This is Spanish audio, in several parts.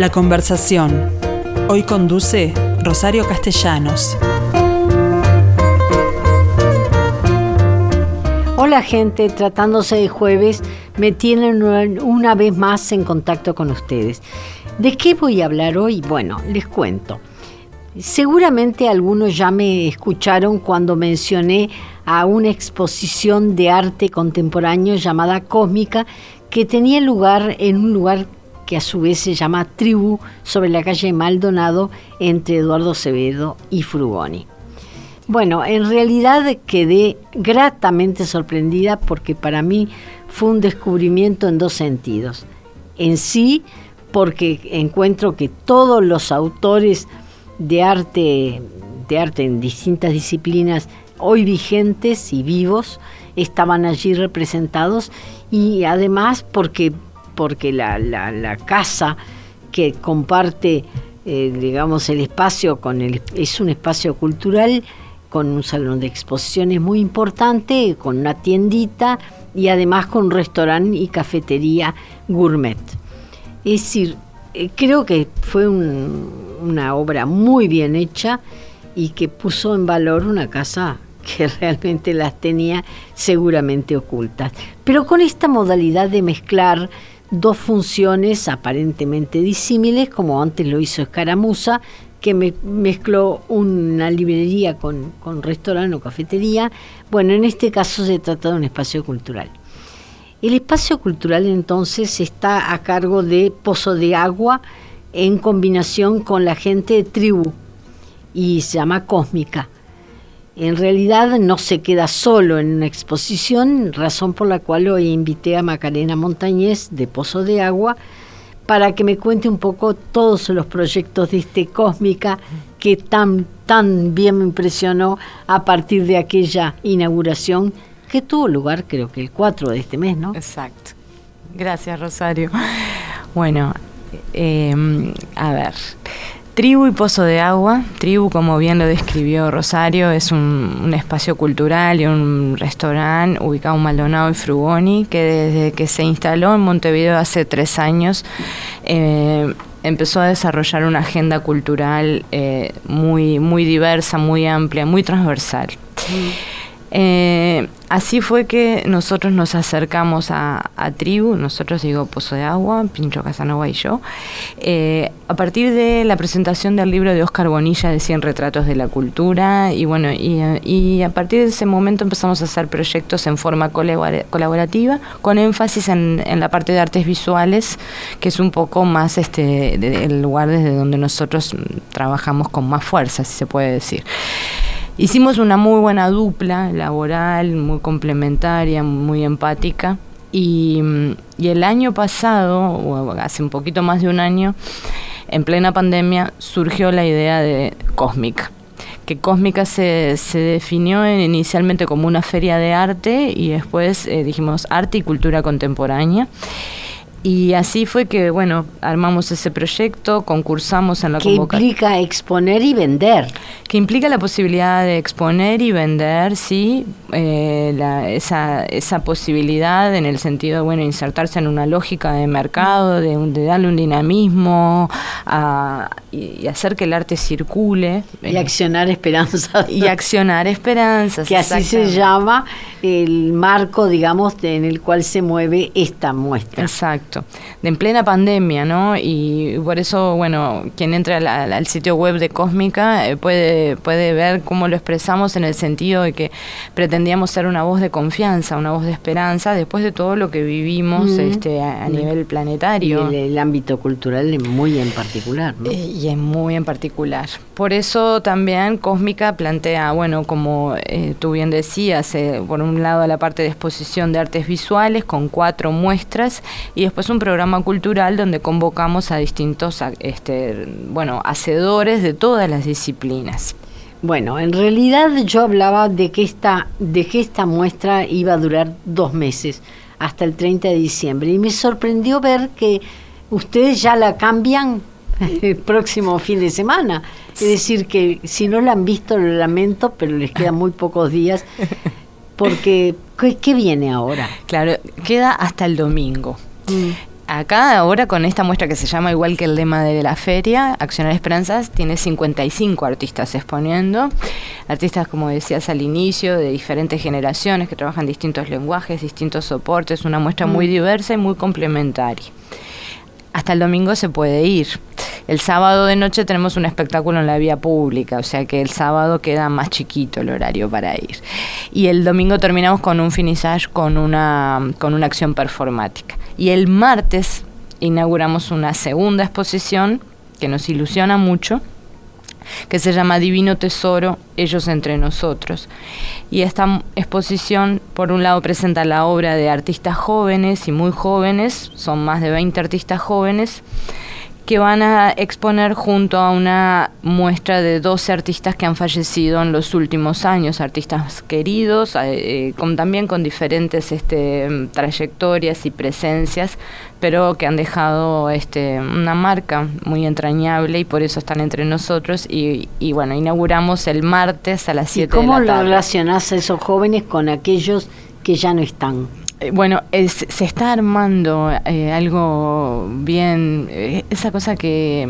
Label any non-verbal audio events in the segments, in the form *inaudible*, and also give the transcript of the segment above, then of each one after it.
La conversación. Hoy conduce Rosario Castellanos. Hola gente, tratándose de jueves, me tienen una vez más en contacto con ustedes. ¿De qué voy a hablar hoy? Bueno, les cuento. Seguramente algunos ya me escucharon cuando mencioné a una exposición de arte contemporáneo llamada Cósmica que tenía lugar en un lugar que a su vez se llama Tribu sobre la calle Maldonado entre Eduardo Acevedo y Frugoni. Bueno, en realidad quedé gratamente sorprendida porque para mí fue un descubrimiento en dos sentidos. En sí, porque encuentro que todos los autores de arte, de arte en distintas disciplinas hoy vigentes y vivos estaban allí representados y además porque, porque la, casa que comparte eh, digamos el espacio con el es un espacio cultural con un salón de exposiciones muy importante, con una tiendita y además con un restaurante y cafetería gourmet. Es decir, eh, creo que fue una obra muy bien hecha y que puso en valor una casa que *laughs* realmente las tenía seguramente ocultas. Pero con esta modalidad de mezclar dos funciones aparentemente disímiles, como antes lo hizo Escaramuza, que me mezcló una librería con restaurante o cafetería. Bueno, en este caso se trata de un espacio cultural. El espacio cultural entonces está a cargo de Pozo de Agua en combinación con la gente de Tribu y se llama Cósmica. En realidad no se queda solo en una exposición, razón por la cual hoy invité a Macarena Montañez de Pozo de Agua para que me cuente un poco todos los proyectos de este Cósmica que tan, tan bien me impresionó a partir de aquella inauguración que tuvo lugar creo que el 4 de este mes, ¿no? Exacto. Gracias, Rosario. *laughs* Bueno, eh, a ver. Tribu y Pozo de Agua. Tribu, como bien lo describió Rosario, es un, espacio cultural y un restaurante ubicado en Maldonado y Frugoni, que desde que se instaló en Montevideo hace tres años, eh, empezó a desarrollar una agenda cultural eh, muy, muy diversa, muy amplia, muy transversal. Mm. Eh, así fue que nosotros nos acercamos a, Tribu, nosotros digo Pozo de Agua, Pincho Casanova y yo, eh, a partir de la presentación del libro de Oscar Bonilla de 100 retratos de la cultura y bueno, y, a partir de ese momento empezamos a hacer proyectos en forma colaborativa con énfasis en, la parte de artes visuales, que es un poco más este el lugar desde donde nosotros trabajamos con más fuerza, si se puede decir. Hicimos una muy buena dupla laboral, muy complementaria, muy empática. Y, el año pasado, o hace un poquito más de un año, en plena pandemia, surgió la idea de Cósmica que Cósmica se, se, definió inicialmente como una feria de arte y después eh, dijimos arte y cultura contemporánea. Y así fue que, bueno, armamos ese proyecto, concursamos en la convocatoria. Que implica exponer y vender. Que implica la posibilidad de exponer y vender, sí, eh, esa, esa posibilidad en el sentido de, bueno, insertarse en una lógica de mercado, de, de darle un dinamismo y, hacer que el arte circule. Y accionar esperanzas. Y accionar esperanzas. Que así se llama el marco, digamos, en el cual se mueve esta muestra. Exacto. De en plena pandemia, ¿no? Y por eso, bueno, quien entra al, sitio web de Cósmica eh, puede, puede ver cómo lo expresamos en el sentido de que pretendíamos ser una voz de confianza, una voz de esperanza, después de todo lo que vivimos este, a, nivel planetario. Y el, ámbito cultural muy en particular, ¿no? Eh, y es muy en particular. Por eso también Cósmica plantea, bueno, como eh, tú bien decías, por un lado la parte de exposición de artes visuales con cuatro muestras y después un programa cultural donde convocamos a distintos este, bueno, hacedores de todas las disciplinas. Bueno, en realidad yo hablaba de que esta, de que esta muestra iba a durar dos meses, hasta el 30 de diciembre, y me sorprendió ver que ustedes ya la cambian *laughs* el próximo fin de semana. Es decir, que si no la han visto, lo lamento, pero les quedan muy pocos días *laughs* porque ¿qué, viene ahora? Claro, queda hasta el domingo. Mm. acá ahora con esta muestra que se llama igual que el lema de la feria, Accionar Esperanzas, tiene 55 artistas exponiendo, artistas como decías al inicio, de diferentes generaciones que trabajan distintos lenguajes, distintos soportes, una muestra muy mm. diversa y muy complementaria. Hasta el domingo se puede ir. El sábado de noche tenemos un espectáculo en la vía pública, o sea que el sábado queda más chiquito el horario para ir. Y el domingo terminamos con un finissage con una, con una acción performática. Y el martes inauguramos una segunda exposición que nos ilusiona mucho, que se llama Divino Tesoro, ellos entre nosotros. Y esta exposición, por un lado, presenta la obra de artistas jóvenes y muy jóvenes, son más de 20 artistas jóvenes, que van a exponer junto a una muestra de 12 artistas que han fallecido en los últimos años, artistas queridos, eh, con, también con diferentes este, trayectorias y presencias, pero que han dejado este, una marca muy entrañable y por eso están entre nosotros. Y, bueno, inauguramos el martes a las 7 de la tarde. ¿Cómo relacionás a esos jóvenes con aquellos que ya no están? Eh, bueno, se está armando eh, algo bien, eh, esa cosa que,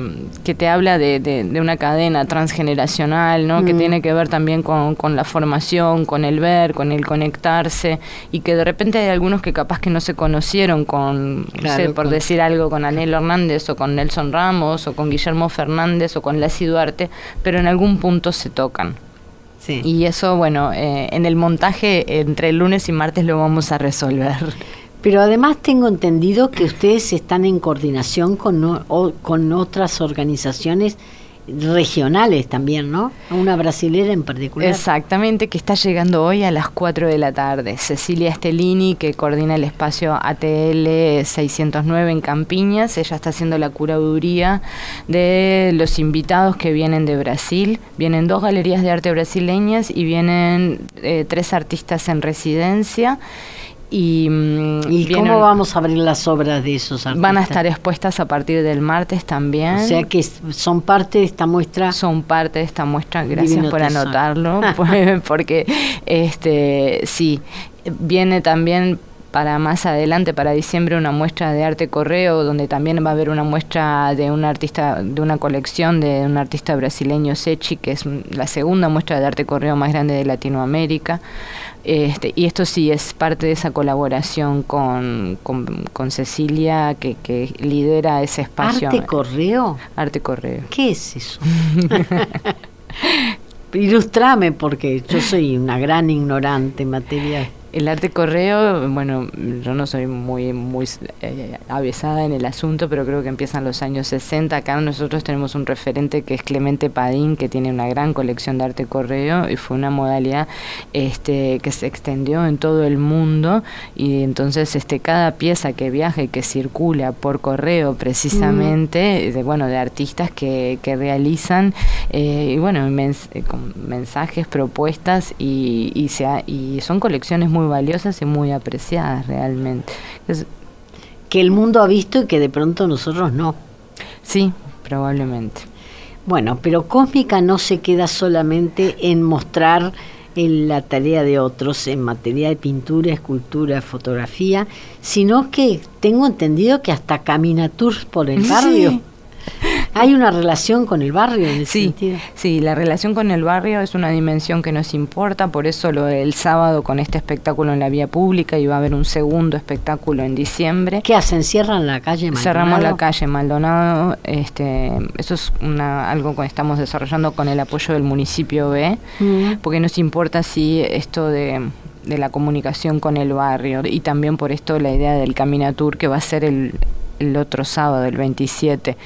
te habla de, una cadena transgeneracional, ¿no? Que mm. tiene que ver también con, la formación, con el ver, con el conectarse, y que de repente hay algunos que capaz que no se conocieron con, no sé, por decir algo, con Anel Hernández o con Nelson Ramos o con Guillermo Fernández o con Lassi Duarte, pero en algún punto se tocan. Y eso, bueno, eh, en el montaje entre el lunes y martes lo vamos a resolver. Pero además tengo entendido que ustedes están en coordinación con, con otras organizaciones regionales también, ¿no? Una brasilera en particular. Exactamente, que está llegando hoy a las 4 de la tarde. Cecilia Estelini, que coordina el espacio ATL 609 en Campiñas, ella está haciendo la curaduría de los invitados que vienen de Brasil. Vienen dos galerías de arte brasileñas y vienen eh, tres artistas en residencia. ¿Y, mm, cómo vamos a abrir las obras de esos artistas? Van a estar expuestas a partir del martes también. O sea que son parte de esta muestra. Son parte de esta muestra, gracias por anotarlo, *laughs* *laughs* porque este sí, viene también para más adelante, para diciembre, una muestra de arte correo, donde también va a haber una muestra de un artista, de una colección de un artista brasileño, Sechi, que es la segunda muestra de arte correo más grande de Latinoamérica. Este, y esto sí es parte de esa colaboración con, con, Cecilia, que, que, lidera ese espacio. ¿Arte correo? Arte correo. ¿Qué es eso? *laughs* Ilustrame, porque yo soy una gran ignorante en materia el arte correo, bueno, yo no soy muy muy eh, avesada en el asunto, pero creo que empiezan los años 60. Acá nosotros tenemos un referente que es Clemente Padín, que tiene una gran colección de arte correo y fue una modalidad este, que se extendió en todo el mundo y entonces este cada pieza que viaja y que circula por correo precisamente, mm. de, bueno, de artistas que, que realizan eh, y bueno, eh, con mensajes, propuestas y, y, se y son colecciones muy muy valiosas y muy apreciadas realmente. que el mundo ha visto y que de pronto nosotros no. Sí, probablemente. Bueno, pero Cósmica no se queda solamente en mostrar en la tarea de otros en materia de pintura, escultura, fotografía, sino que tengo entendido que hasta camina tours por el barrio. ¿Hay una relación con el barrio en ese sí, sentido? Sí, la relación con el barrio es una dimensión que nos importa, por eso lo el sábado con este espectáculo en la vía pública y va a haber un segundo espectáculo en diciembre. ¿Qué hacen? ¿Cierran la calle Maldonado? Cerramos la calle Maldonado, este, eso es una, algo que estamos desarrollando con el apoyo del municipio B, mm. porque nos importa sí esto de de la comunicación con el barrio y también por esto la idea del Caminatur que va a ser el, el otro sábado, el 27,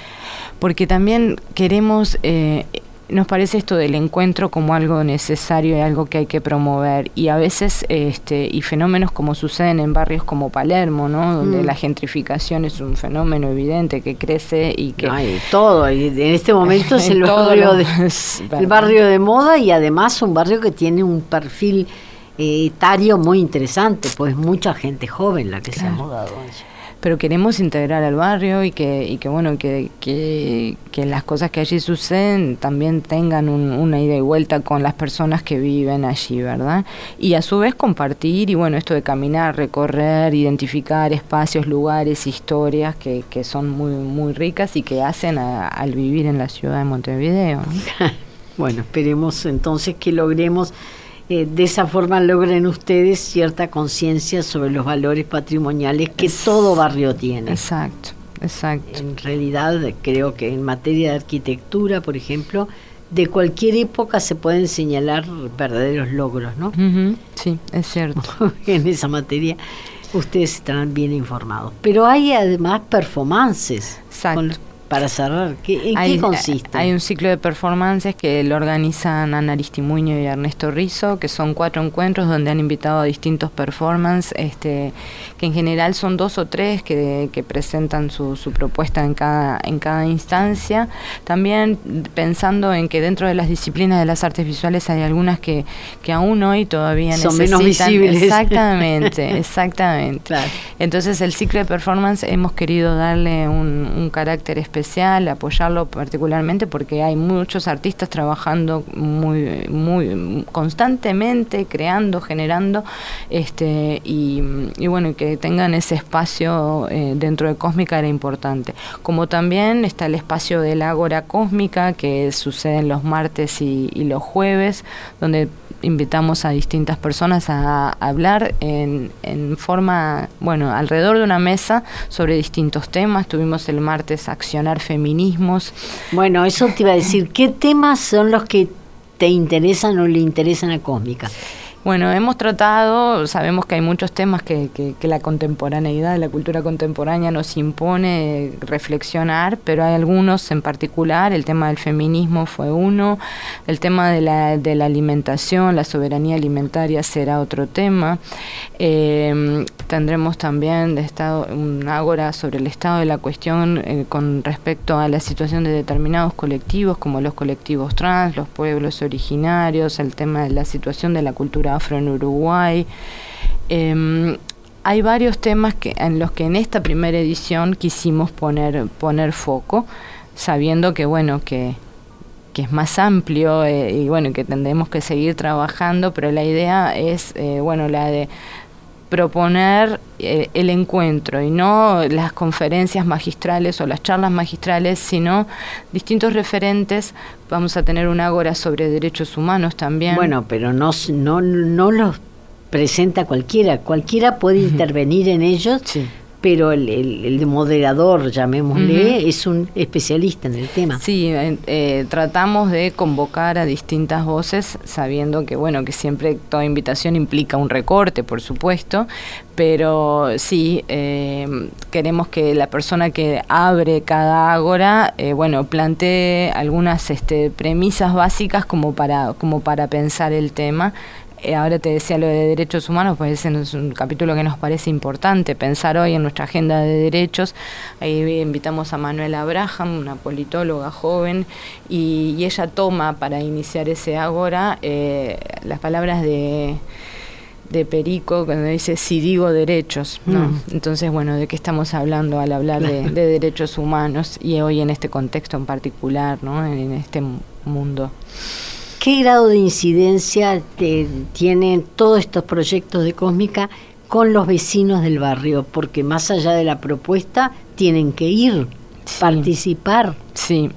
porque también queremos, eh, nos parece esto del encuentro como algo necesario y algo que hay que promover, y a veces, este, y fenómenos como suceden en barrios como Palermo, ¿no? donde mm. la gentrificación es un fenómeno evidente que crece y que... Hay todo, y en este momento es *laughs* el barrio, de, *laughs* el barrio de moda y además un barrio que tiene un perfil etario muy interesante, pues mucha gente joven la que se ha mudado. Pero queremos integrar al barrio y que, y que bueno, que, que, las cosas que allí suceden también tengan una ida y vuelta con las personas que viven allí, ¿verdad? Y a su vez compartir y bueno, esto de caminar, recorrer, identificar espacios, lugares, historias que, que son muy, muy ricas y que hacen al vivir en la ciudad de Montevideo. *laughs* bueno, esperemos entonces que logremos eh, de esa forma logren ustedes cierta conciencia sobre los valores patrimoniales que todo barrio tiene. Exacto, exacto. En realidad creo que en materia de arquitectura, por ejemplo, de cualquier época se pueden señalar verdaderos logros, ¿no? Sí, es cierto. *laughs* en esa materia ustedes estarán bien informados. Pero hay además performances. Exacto para cerrar, ¿en qué consiste? Hay un ciclo de performances que lo organizan Ana Aristimuño y Ernesto Rizzo, que son cuatro encuentros donde han invitado a distintos performances, este, que en general son dos o tres que, presentan su, propuesta en cada, en cada instancia. También pensando en que dentro de las disciplinas de las artes visuales hay algunas que, que aún hoy todavía son necesitan. menos visibles. Exactamente, *laughs* exactamente. Entonces el ciclo de performance hemos querido darle un, un carácter especial apoyarlo particularmente porque hay muchos artistas trabajando muy, muy constantemente, creando, generando, este, y, bueno, que tengan ese espacio eh, dentro de Cósmica era importante. Como también está el espacio del Ágora Cósmica, que sucede en los martes y, y los jueves, donde invitamos a distintas personas a, hablar en, en, forma, bueno, alrededor de una mesa sobre distintos temas. Tuvimos el martes Accionar Feminismos. Bueno, eso te iba a decir, ¿qué temas son los que te interesan o le interesan a Cósmica? Bueno, hemos tratado, sabemos que hay muchos temas que, la contemporaneidad, la cultura contemporánea nos impone reflexionar, pero hay algunos en particular, el tema del feminismo fue uno, el tema de la, de la alimentación, la soberanía alimentaria será otro tema. Eh, tendremos también de estado, un ágora sobre el estado de la cuestión eh, con respecto a la situación de determinados colectivos, como los colectivos trans, los pueblos originarios, el tema de la situación de la cultura afro en Uruguay. Em, hay varios temas que, en los que en esta primera edición quisimos poner, poner foco, sabiendo que bueno, que, que es más amplio eh, y bueno, que tendremos que seguir trabajando, pero la idea es eh, bueno, la de proponer eh, el encuentro y no las conferencias magistrales o las charlas magistrales, sino distintos referentes. Vamos a tener un ágora sobre derechos humanos también. Bueno, pero no, no, no los presenta cualquiera, cualquiera puede intervenir en ellos. Sí pero el, el, moderador, llamémosle, es un especialista en el tema. Sí, eh, eh, tratamos de convocar a distintas voces, sabiendo que, bueno, que siempre toda invitación implica un recorte, por supuesto, pero sí, eh, queremos que la persona que abre cada ágora, bueno, plantee algunas este, premisas básicas como para, como para pensar el tema eh, ahora te decía lo de derechos humanos, pues ese es un capítulo que nos parece importante pensar hoy en nuestra agenda de derechos. Ahí invitamos a Manuela Abraham, una politóloga joven, y, ella toma para iniciar ese agora eh, las palabras de de Perico cuando dice si digo derechos, ¿no? Mm. Entonces, bueno, ¿de qué estamos hablando al hablar de, de, derechos humanos y hoy en este contexto en particular, ¿no? En, este mundo. ¿Qué grado de incidencia tienen todos estos proyectos de Cósmica con los vecinos del barrio? Porque más allá de la propuesta, tienen que ir, participar. Sí,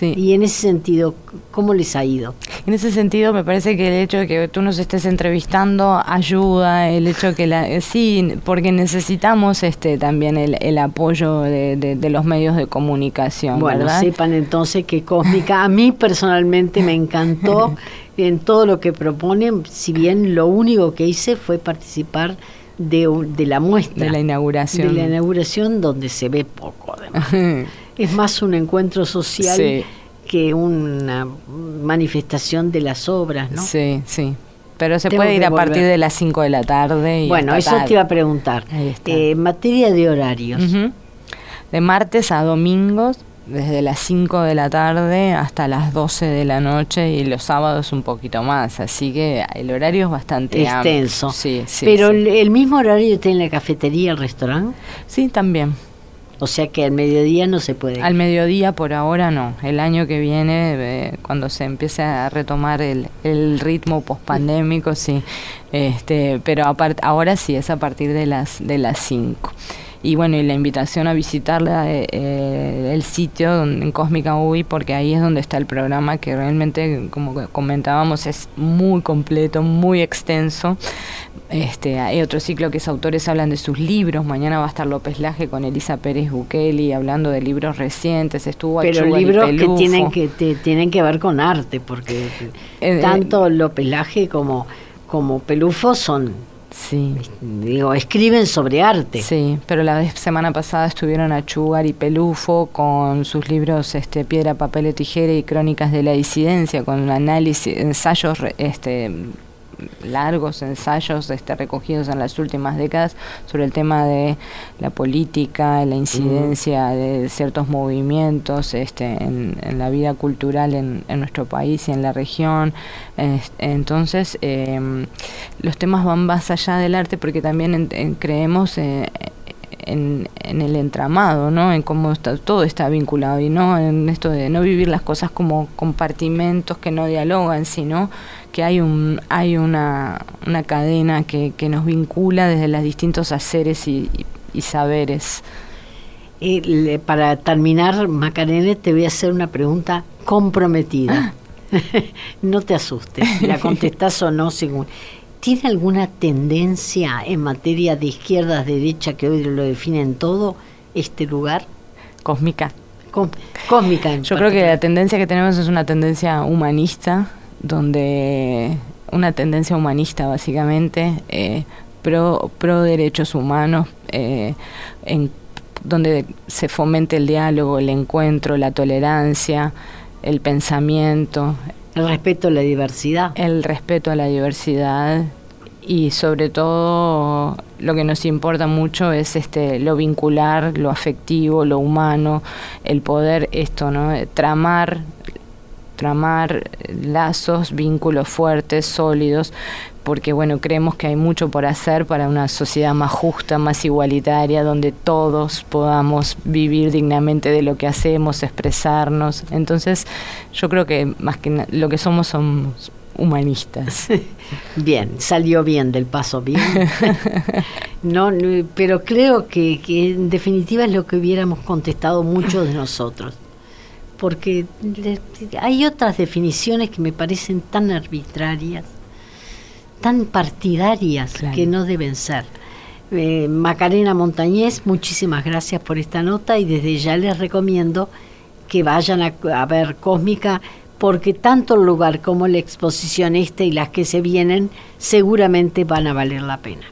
y en ese sentido, ¿cómo les ha ido? En ese sentido, me parece que el hecho de que tú nos estés entrevistando ayuda, el hecho que la... Eh, sí, porque necesitamos este también el, apoyo de, los medios de comunicación. Bueno, sepan entonces que Cósmica, a mí personalmente me encantó *laughs* en todo lo que proponen, si bien lo único que hice fue participar de, de la muestra. De la inauguración. De la inauguración donde se ve poco, además. *laughs* es más un encuentro social que una manifestación de las obras, ¿no? Sí, sí. Pero se puede ir a partir de las 5 de la tarde. bueno, eso te iba a preguntar. En eh, materia de horarios. De martes a domingos, desde las 5 de la tarde hasta las 12 de la noche y los sábados un poquito más, así que el horario es bastante extenso. Sí, sí, Pero el mismo horario tiene la cafetería, el restaurante. Sí, también. O sea que al mediodía no se puede. Al mediodía por ahora no. El año que viene, eh, cuando se empiece a retomar el, el ritmo pospandémico, sí. Este, pero ahora sí, es a partir de las de las 5 y bueno, y la invitación a visitar eh, eh, el sitio en Cósmica UI, porque ahí es donde está el programa que realmente, como comentábamos, es muy completo, muy extenso. Este, hay otro ciclo que es autores hablan de sus libros. Mañana va a estar López Laje con Elisa Pérez Bukeli hablando de libros recientes. Estuvo Pero libros que tienen que tienen que ver con arte, porque eh, tanto López Laje como como Pelufo son Sí. Digo, escriben sobre arte. Sí, pero la semana pasada estuvieron a Chugar y Pelufo con sus libros este, Piedra, Papel y Tijera y Crónicas de la Disidencia, con análisis, ensayos este, largos ensayos este, recogidos en las últimas décadas sobre el tema de la política, la incidencia de ciertos movimientos este, en, la vida cultural en, nuestro país y en la región. entonces, em, los temas van más allá del arte porque también creemos eh, en, el entramado, ¿no? En cómo está, todo está vinculado y no en esto de no vivir las cosas como compartimentos que no dialogan, sino que hay un hay una, una cadena que, que nos vincula desde los distintos haceres y, saberes. Y para terminar, Macarena, te voy a hacer una pregunta comprometida. *laughs* no te asustes, la contestás o no según. ¿Tiene alguna tendencia en materia de izquierdas, derecha, que hoy lo definen todo, este lugar? Cósmica. cósmica. Yo creo que la tendencia que tenemos es una tendencia humanista, donde una tendencia humanista básicamente, eh, pro, pro derechos humanos, eh, en, donde se fomente el diálogo, el encuentro, la tolerancia, el pensamiento, el respeto a la diversidad. El respeto a la diversidad y sobre todo lo que nos importa mucho es este lo vincular, lo afectivo, lo humano, el poder esto, ¿no? tramar tramar lazos, vínculos fuertes, sólidos, porque bueno, creemos que hay mucho por hacer para una sociedad más justa, más igualitaria, donde todos podamos vivir dignamente de lo que hacemos, expresarnos. Entonces, yo creo que más que lo que somos somos humanistas. *laughs* Bien, salió bien del paso, bien. *laughs* no, pero creo que, que en definitiva es lo que hubiéramos contestado muchos de nosotros porque hay otras definiciones que me parecen tan arbitrarias, tan partidarias, que no deben ser. Eh, Macarena Montañez, muchísimas gracias por esta nota y desde ya les recomiendo que vayan a, a ver Cósmica porque tanto el lugar como la exposición esta y las que se vienen seguramente van a valer la pena.